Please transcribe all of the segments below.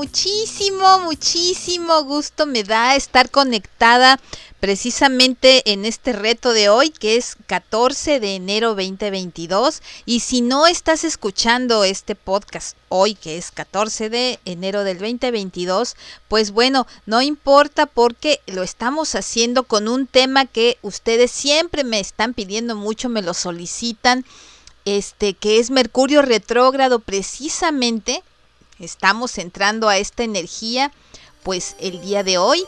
Muchísimo, muchísimo gusto me da estar conectada precisamente en este reto de hoy que es 14 de enero 2022 y si no estás escuchando este podcast hoy que es 14 de enero del 2022 pues bueno no importa porque lo estamos haciendo con un tema que ustedes siempre me están pidiendo mucho me lo solicitan este que es Mercurio retrógrado precisamente estamos entrando a esta energía pues el día de hoy.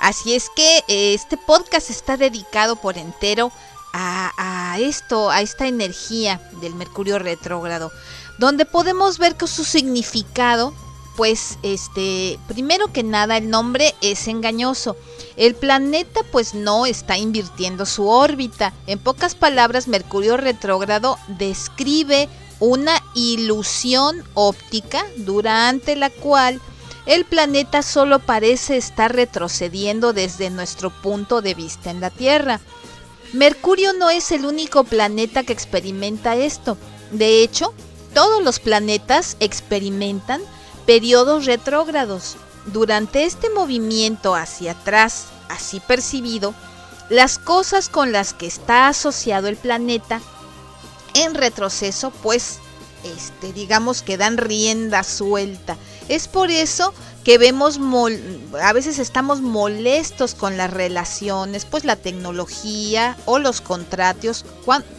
Así es que eh, este podcast está dedicado por entero a, esto, a esta energía del Mercurio retrógrado, donde podemos ver que su significado, pues, este, primero que nada, el nombre es engañoso. El planeta, pues, no está invirtiendo su órbita. En pocas palabras, Mercurio retrógrado describe una ilusión óptica durante la cual el planeta solo parece estar retrocediendo desde nuestro punto de vista en la Tierra. Mercurio no es el único planeta que experimenta esto. De hecho, todos los planetas experimentan periodos retrógrados. Durante este movimiento hacia atrás, así percibido, las cosas con las que está asociado el planeta en retroceso, pues, este, digamos que dan rienda suelta. Es por eso que vemos, a veces estamos molestos con las relaciones, pues la tecnología o los contratos,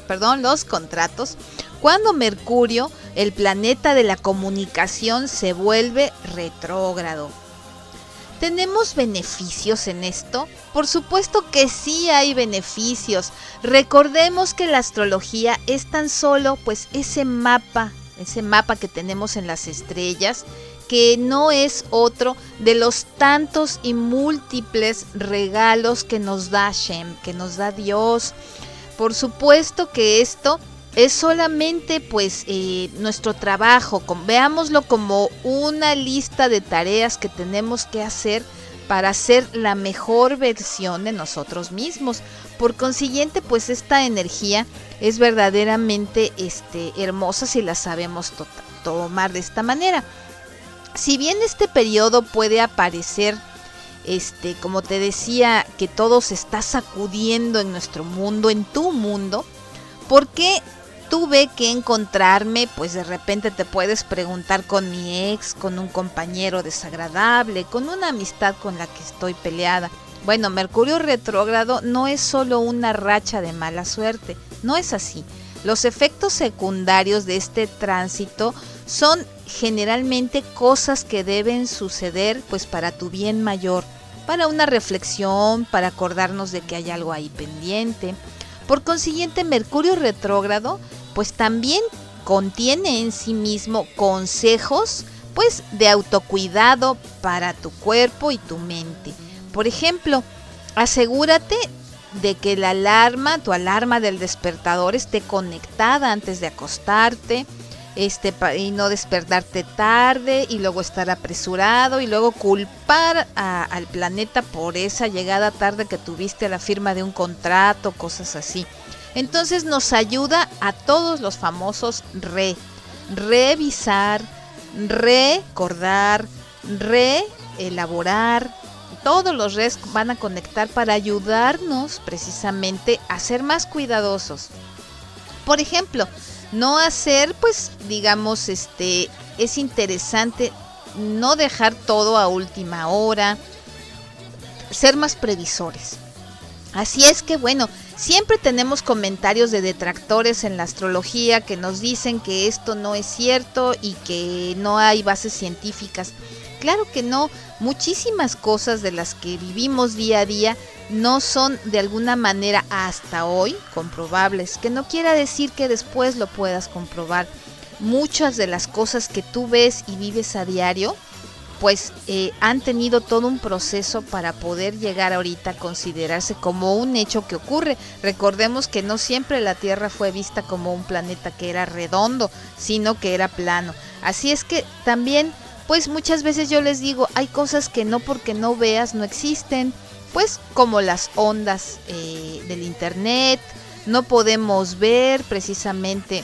perdón, los contratos, cuando Mercurio, el planeta de la comunicación, se vuelve retrógrado. ¿Tenemos beneficios en esto? Por supuesto que sí hay beneficios. Recordemos que la astrología es tan solo pues ese mapa, ese mapa que tenemos en las estrellas, que no es otro de los tantos y múltiples regalos que nos da Shem, que nos da Dios. Por supuesto que esto es solamente pues eh, nuestro trabajo, veámoslo como una lista de tareas que tenemos que hacer para ser la mejor versión de nosotros mismos. Por consiguiente, pues esta energía es verdaderamente este, hermosa si la sabemos tomar de esta manera. Si bien este periodo puede aparecer, este, como te decía, que todo se está sacudiendo en nuestro mundo, en tu mundo, ¿por qué tuve que encontrarme, pues de repente te puedes preguntar con mi ex, con un compañero desagradable, con una amistad con la que estoy peleada. Bueno, Mercurio retrógrado no es solo una racha de mala suerte, no es así. Los efectos secundarios de este tránsito son generalmente cosas que deben suceder pues para tu bien mayor, para una reflexión, para acordarnos de que hay algo ahí pendiente. Por consiguiente, Mercurio retrógrado pues también contiene en sí mismo consejos pues de autocuidado para tu cuerpo y tu mente. Por ejemplo, asegúrate de que la alarma, tu alarma del despertador esté conectada antes de acostarte, este y no despertarte tarde y luego estar apresurado y luego culpar al planeta por esa llegada tarde que tuviste a la firma de un contrato, cosas así. Entonces nos ayuda a todos los famosos re, revisar, recordar, reelaborar. Todos los res van a conectar para ayudarnos precisamente a ser más cuidadosos. Por ejemplo, no hacer, pues, digamos, este, es interesante no dejar todo a última hora, ser más previsores. Así es que, bueno, Siempre tenemos comentarios de detractores en la astrología que nos dicen que esto no es cierto y que no hay bases científicas. Claro que no, muchísimas cosas de las que vivimos día a día no son de alguna manera hasta hoy comprobables, que no quiera decir que después lo puedas comprobar. Muchas de las cosas que tú ves y vives a diario pues eh, han tenido todo un proceso para poder llegar ahorita a considerarse como un hecho que ocurre. Recordemos que no siempre la Tierra fue vista como un planeta que era redondo, sino que era plano. Así es que también, pues muchas veces yo les digo, hay cosas que no porque no veas no existen, pues como las ondas eh, del Internet, no podemos ver precisamente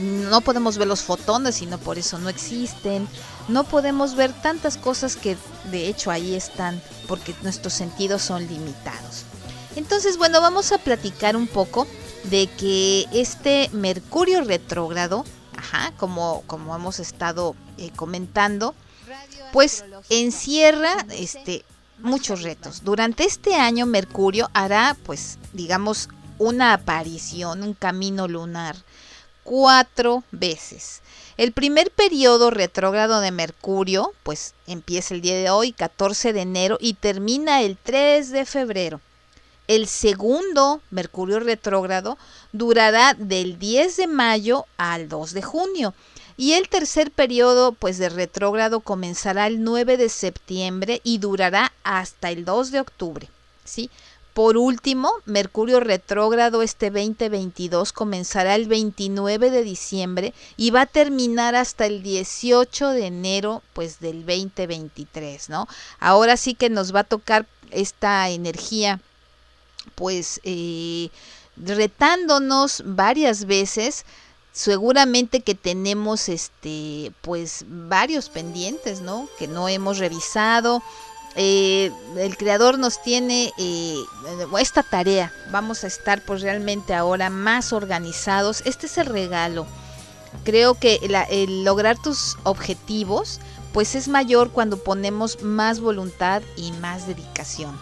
no podemos ver los fotones, sino por eso no existen. No podemos ver tantas cosas que de hecho ahí están, porque nuestros sentidos son limitados. Entonces, bueno, vamos a platicar un poco de que este Mercurio retrógrado, como, como hemos estado eh, comentando, pues encierra este muchos retos. Durante este año Mercurio hará, pues, digamos, una aparición, un camino lunar cuatro veces. El primer periodo retrógrado de Mercurio, pues empieza el día de hoy, 14 de enero, y termina el 3 de febrero. El segundo Mercurio retrógrado durará del 10 de mayo al 2 de junio. Y el tercer periodo pues de retrógrado comenzará el 9 de septiembre y durará hasta el 2 de octubre. ¿sí? Por último, Mercurio retrógrado este 2022 comenzará el 29 de diciembre y va a terminar hasta el 18 de enero pues del 2023, ¿no? Ahora sí que nos va a tocar esta energía pues eh, retándonos varias veces seguramente que tenemos este pues varios pendientes no que no hemos revisado eh, el creador nos tiene eh, esta tarea. Vamos a estar pues realmente ahora más organizados. Este es el regalo. Creo que el lograr tus objetivos pues es mayor cuando ponemos más voluntad y más dedicación.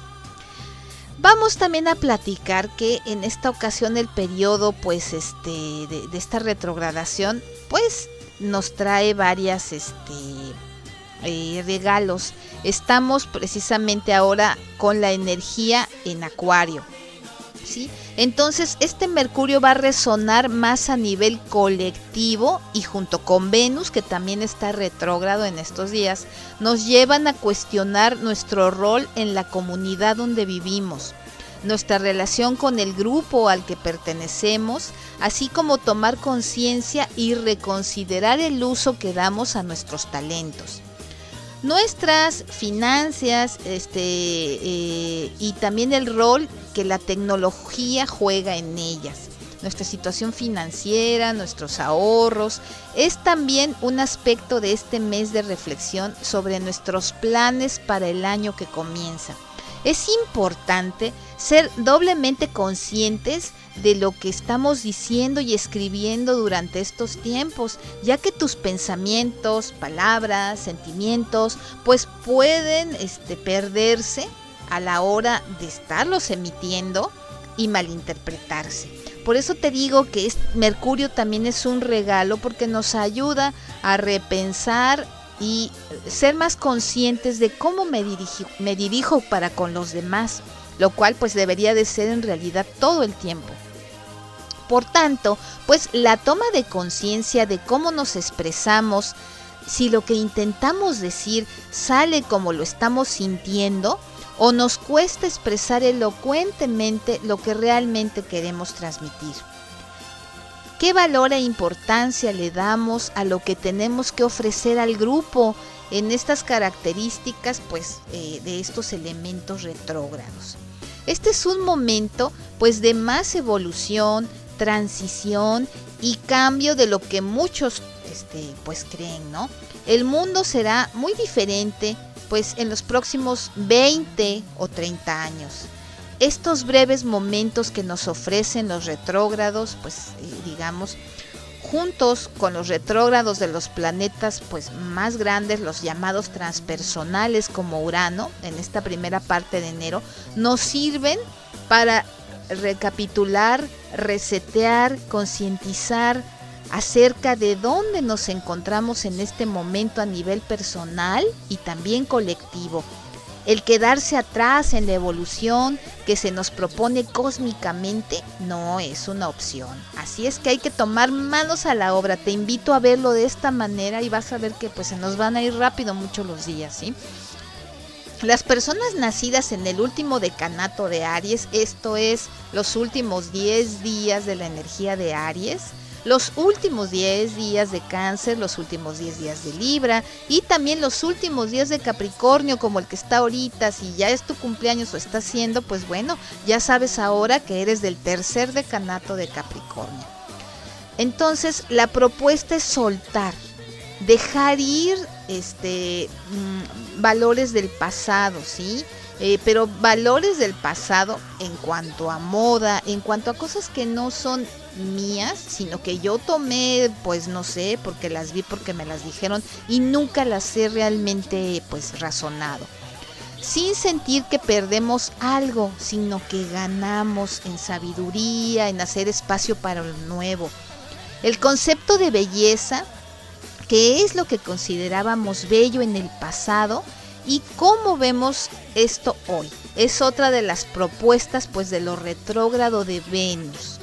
Vamos también a platicar que en esta ocasión el periodo pues este de, de esta retrogradación pues nos trae varias este eh, regalos. Estamos precisamente ahora con la energía en Acuario. ¿sí? Entonces, este Mercurio va a resonar más a nivel colectivo y junto con Venus, que también está retrógrado en estos días, nos llevan a cuestionar nuestro rol en la comunidad donde vivimos nuestra relación con el grupo al que pertenecemos, así como tomar conciencia y reconsiderar el uso que damos a nuestros talentos nuestras finanzas este, eh, y también el rol que la tecnología juega en ellas. Nuestra situación financiera, nuestros ahorros, es también un aspecto de este mes de reflexión sobre nuestros planes para el año que comienza. Es importante ser doblemente conscientes de lo que estamos diciendo y escribiendo durante estos tiempos, ya que tus pensamientos, palabras, sentimientos, pues pueden este, perderse a la hora de estarlos emitiendo y malinterpretarse. Por eso te digo que Mercurio también es un regalo porque nos ayuda a repensar y ser más conscientes de cómo me me dirijo para con los demás, lo cual pues debería de ser en realidad todo el tiempo. Por tanto, pues la toma de conciencia de cómo nos expresamos, si lo que intentamos decir sale como lo estamos sintiendo, o nos cuesta expresar elocuentemente lo que realmente queremos transmitir. ¿Qué valor e importancia le damos a lo que tenemos que ofrecer al grupo en estas características pues, eh, de estos elementos retrógrados? Este es un momento pues de más evolución, transición y cambio de lo que muchos este, pues creen, ¿no? El mundo será muy diferente pues en los próximos 20 o 30 años. Estos breves momentos que nos ofrecen los retrógrados, pues eh, digamos, juntos con los retrógrados de los planetas pues más grandes, los llamados transpersonales como Urano, en esta primera parte de enero, nos sirven para recapitular, resetear, concientizar acerca de dónde nos encontramos en este momento a nivel personal y también colectivo. El quedarse atrás en la evolución que se nos propone cósmicamente no es una opción. Así es que hay que tomar manos a la obra. Te invito a verlo de esta manera y vas a ver que pues se nos van a ir rápido mucho los días, ¿sí? Las personas nacidas en el último decanato de Aries, esto es los últimos 10 días de la energía de Aries, los últimos 10 días de cáncer, los últimos 10 días de Libra y también los últimos días de Capricornio como el que está ahorita, si ya es tu cumpleaños o está haciendo, pues bueno, ya sabes ahora que eres del tercer decanato de Capricornio. Entonces la propuesta es soltar, dejar ir este mm, valores del pasado, ¿sí? Eh, pero valores del pasado en cuanto a moda, en cuanto a cosas que no son mías, sino que yo tomé, pues no sé, porque las vi, porque me las dijeron y nunca las he realmente pues razonado. Sin sentir que perdemos algo, sino que ganamos en sabiduría, en hacer espacio para lo nuevo. El concepto de belleza, que es lo que considerábamos bello en el pasado, y cómo vemos esto hoy. Es otra de las propuestas pues de lo retrógrado de Venus.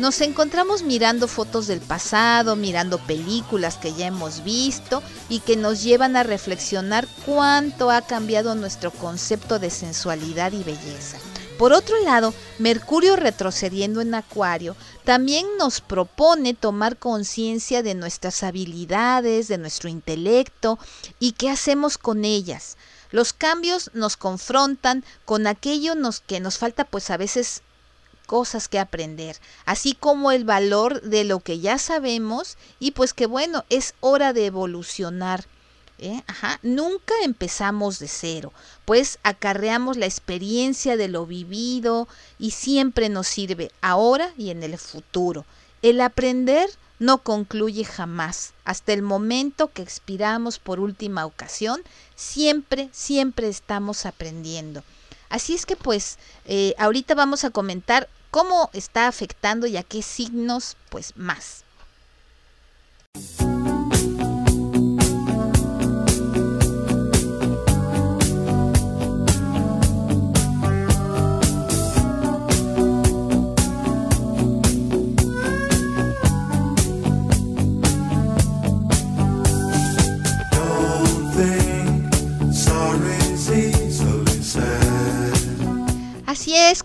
Nos encontramos mirando fotos del pasado, mirando películas que ya hemos visto y que nos llevan a reflexionar cuánto ha cambiado nuestro concepto de sensualidad y belleza. Por otro lado, Mercurio retrocediendo en Acuario también nos propone tomar conciencia de nuestras habilidades, de nuestro intelecto y qué hacemos con ellas. Los cambios nos confrontan con aquello que nos falta pues a veces cosas que aprender, así como el valor de lo que ya sabemos y pues que bueno, es hora de evolucionar. ¿eh? Nunca empezamos de cero, pues acarreamos la experiencia de lo vivido y siempre nos sirve ahora y en el futuro. El aprender no concluye jamás. Hasta el momento que expiramos por última ocasión, siempre, siempre estamos aprendiendo. Así es que pues eh, ahorita vamos a comentar cómo está afectando y a qué signos pues más.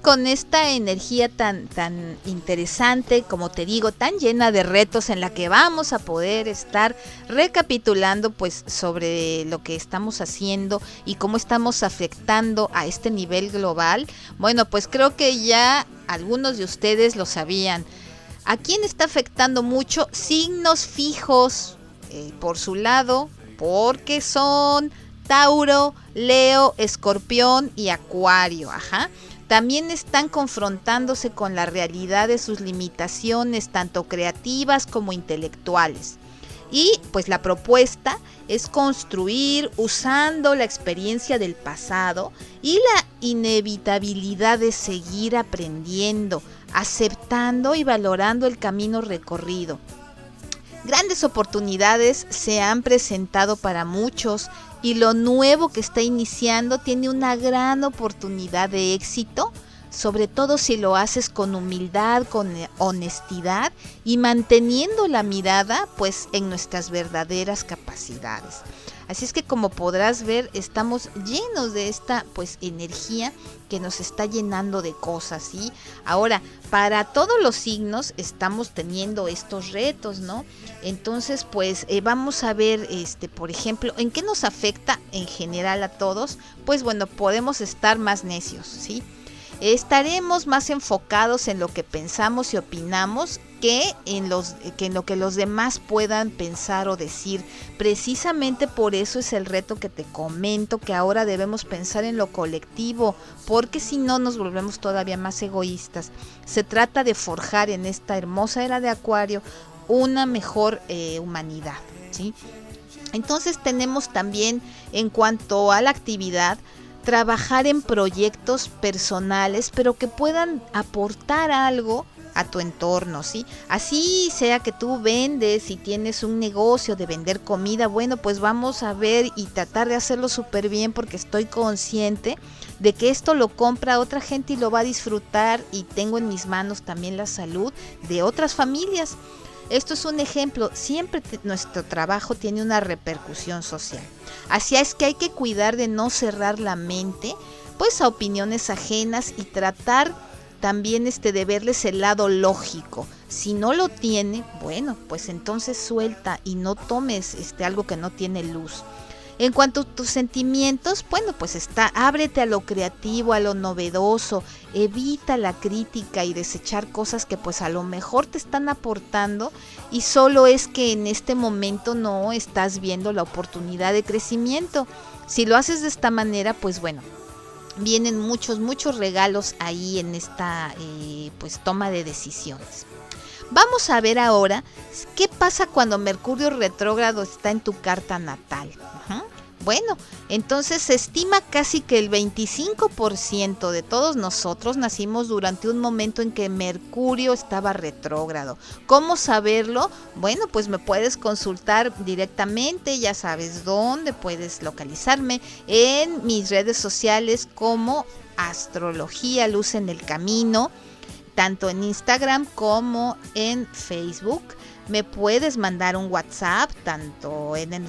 Con esta energía tan, tan interesante, como te digo, tan llena de retos en la que vamos a poder estar recapitulando pues sobre lo que estamos haciendo y cómo estamos afectando a este nivel global. Bueno, pues creo que ya algunos de ustedes lo sabían. ¿A quién está afectando mucho? Signos fijos, eh, por su lado, porque son Tauro, Leo, Escorpión y Acuario, ajá también están confrontándose con la realidad de sus limitaciones, tanto creativas como intelectuales. Y pues la propuesta es construir usando la experiencia del pasado y la inevitabilidad de seguir aprendiendo, aceptando y valorando el camino recorrido. Grandes oportunidades se han presentado para muchos y lo nuevo que está iniciando tiene una gran oportunidad de éxito, sobre todo si lo haces con humildad, con honestidad y manteniendo la mirada pues en nuestras verdaderas capacidades. Así es que como podrás ver, estamos llenos de esta pues energía que nos está llenando de cosas, ¿sí? Ahora, para todos los signos estamos teniendo estos retos, ¿no? Entonces, pues eh, vamos a ver, este, por ejemplo, en qué nos afecta en general a todos. Pues bueno, podemos estar más necios, ¿sí? Estaremos más enfocados en lo que pensamos y opinamos que en, los, que en lo que los demás puedan pensar o decir. Precisamente por eso es el reto que te comento, que ahora debemos pensar en lo colectivo, porque si no nos volvemos todavía más egoístas. Se trata de forjar en esta hermosa era de Acuario una mejor eh, humanidad. ¿sí? Entonces tenemos también en cuanto a la actividad, trabajar en proyectos personales, pero que puedan aportar algo a tu entorno, ¿sí? Así sea que tú vendes y tienes un negocio de vender comida, bueno, pues vamos a ver y tratar de hacerlo súper bien porque estoy consciente de que esto lo compra otra gente y lo va a disfrutar y tengo en mis manos también la salud de otras familias. Esto es un ejemplo, siempre nuestro trabajo tiene una repercusión social. Así es que hay que cuidar de no cerrar la mente pues a opiniones ajenas y tratar también este de verles el lado lógico. Si no lo tiene, bueno, pues entonces suelta y no tomes este algo que no tiene luz. En cuanto a tus sentimientos, bueno, pues está, ábrete a lo creativo, a lo novedoso, evita la crítica y desechar cosas que pues a lo mejor te están aportando y solo es que en este momento no estás viendo la oportunidad de crecimiento. Si lo haces de esta manera, pues bueno, vienen muchos, muchos regalos ahí en esta eh, pues toma de decisiones. Vamos a ver ahora qué pasa cuando Mercurio retrógrado está en tu carta natal. Bueno, entonces se estima casi que el 25% de todos nosotros nacimos durante un momento en que Mercurio estaba retrógrado. ¿Cómo saberlo? Bueno, pues me puedes consultar directamente, ya sabes dónde puedes localizarme en mis redes sociales como Astrología Luz en el Camino, tanto en Instagram como en Facebook me puedes mandar un WhatsApp, tanto en el,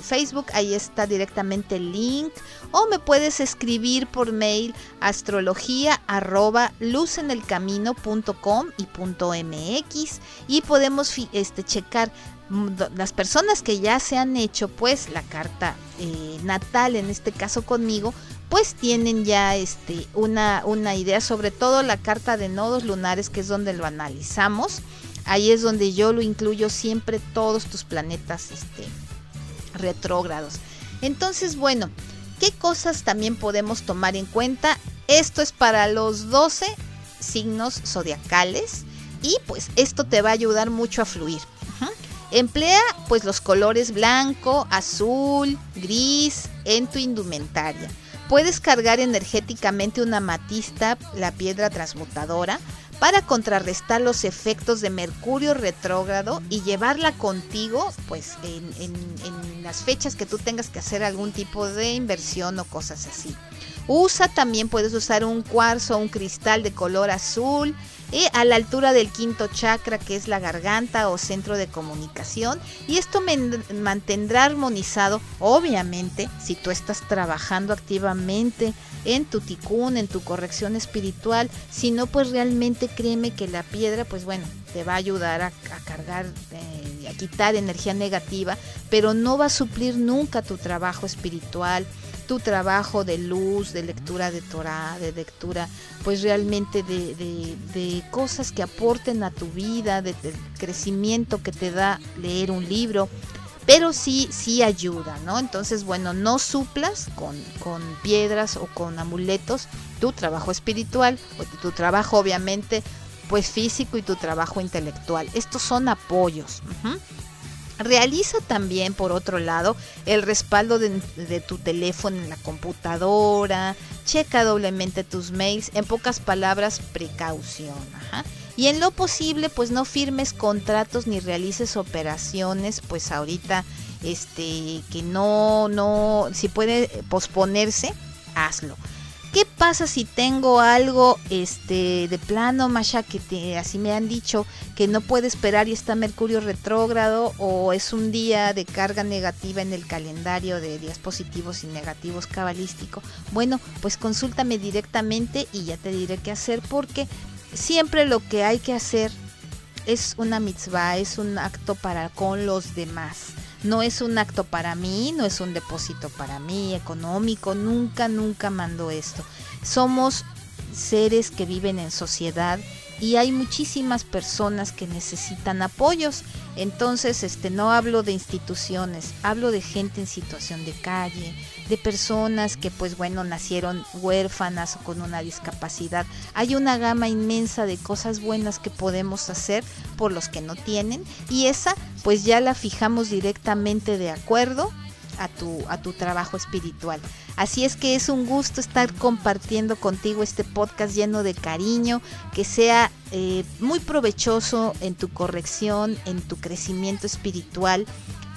Facebook, ahí está directamente el link, o me puedes escribir por mail astrología arroba luzenelcamino.com y punto mx y podemos este, checar mm, las personas que ya se han hecho pues la carta eh, natal en este caso conmigo pues tienen ya este una, una idea sobre todo la carta de nodos lunares que es donde lo analizamos Ahí es donde yo lo incluyo siempre todos tus planetas este, retrógrados. Entonces, bueno, ¿qué cosas también podemos tomar en cuenta? Esto es para los 12 signos zodiacales y pues esto te va a ayudar mucho a fluir. Emplea pues los colores blanco, azul, gris en tu indumentaria. Puedes cargar energéticamente una matista, la piedra transmutadora, para contrarrestar los efectos de Mercurio retrógrado y llevarla contigo pues en, las fechas que tú tengas que hacer algún tipo de inversión o cosas así. Usa también, puedes usar un cuarzo o un cristal de color azul y a la altura del quinto chakra que es la garganta o centro de comunicación. Y esto me mantendrá armonizado obviamente si tú estás trabajando activamente en tu ticún, en tu corrección espiritual, si no pues realmente créeme que la piedra pues bueno te va a ayudar a, cargar, eh, a quitar energía negativa, pero no va a suplir nunca tu trabajo espiritual, tu trabajo de luz, de lectura de Torah, de lectura, pues realmente de, cosas que aporten a tu vida, de, crecimiento que te da leer un libro, pero sí, sí ayuda, ¿no? Entonces, bueno, no suplas con, con piedras o con amuletos tu trabajo espiritual, o tu trabajo obviamente pues físico y tu trabajo intelectual. Estos son apoyos. Realiza también, por otro lado, el respaldo de, tu teléfono en la computadora, checa doblemente tus mails, en pocas palabras, precaución. Y en lo posible, pues no firmes contratos ni realices operaciones, pues ahorita, este, que no, no, si puede posponerse, hazlo. ¿Qué pasa si tengo algo este de plano, Masha, que te, así me han dicho que no puede esperar y está Mercurio retrógrado o es un día de carga negativa en el calendario de días positivos y negativos cabalístico? Bueno, pues consúltame directamente y ya te diré qué hacer porque siempre lo que hay que hacer es una mitzvah, es un acto para con los demás no es un acto para mí, no es un depósito para mí económico, nunca, nunca mando esto. Somos seres que viven en sociedad y hay muchísimas personas que necesitan apoyos. Entonces, este no hablo de instituciones, hablo de gente en situación de calle, de personas que pues bueno, nacieron huérfanas o con una discapacidad. Hay una gama inmensa de cosas buenas que podemos hacer por los que no tienen y esa pues ya la fijamos directamente de acuerdo a tu, a tu trabajo espiritual. Así es que es un gusto estar compartiendo contigo este podcast lleno de cariño, que sea eh, muy provechoso en tu corrección, en tu crecimiento espiritual,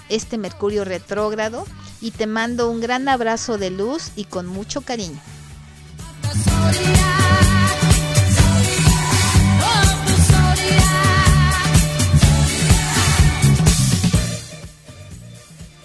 este Mercurio retrógrado. Y te mando un gran abrazo de luz y con mucho cariño.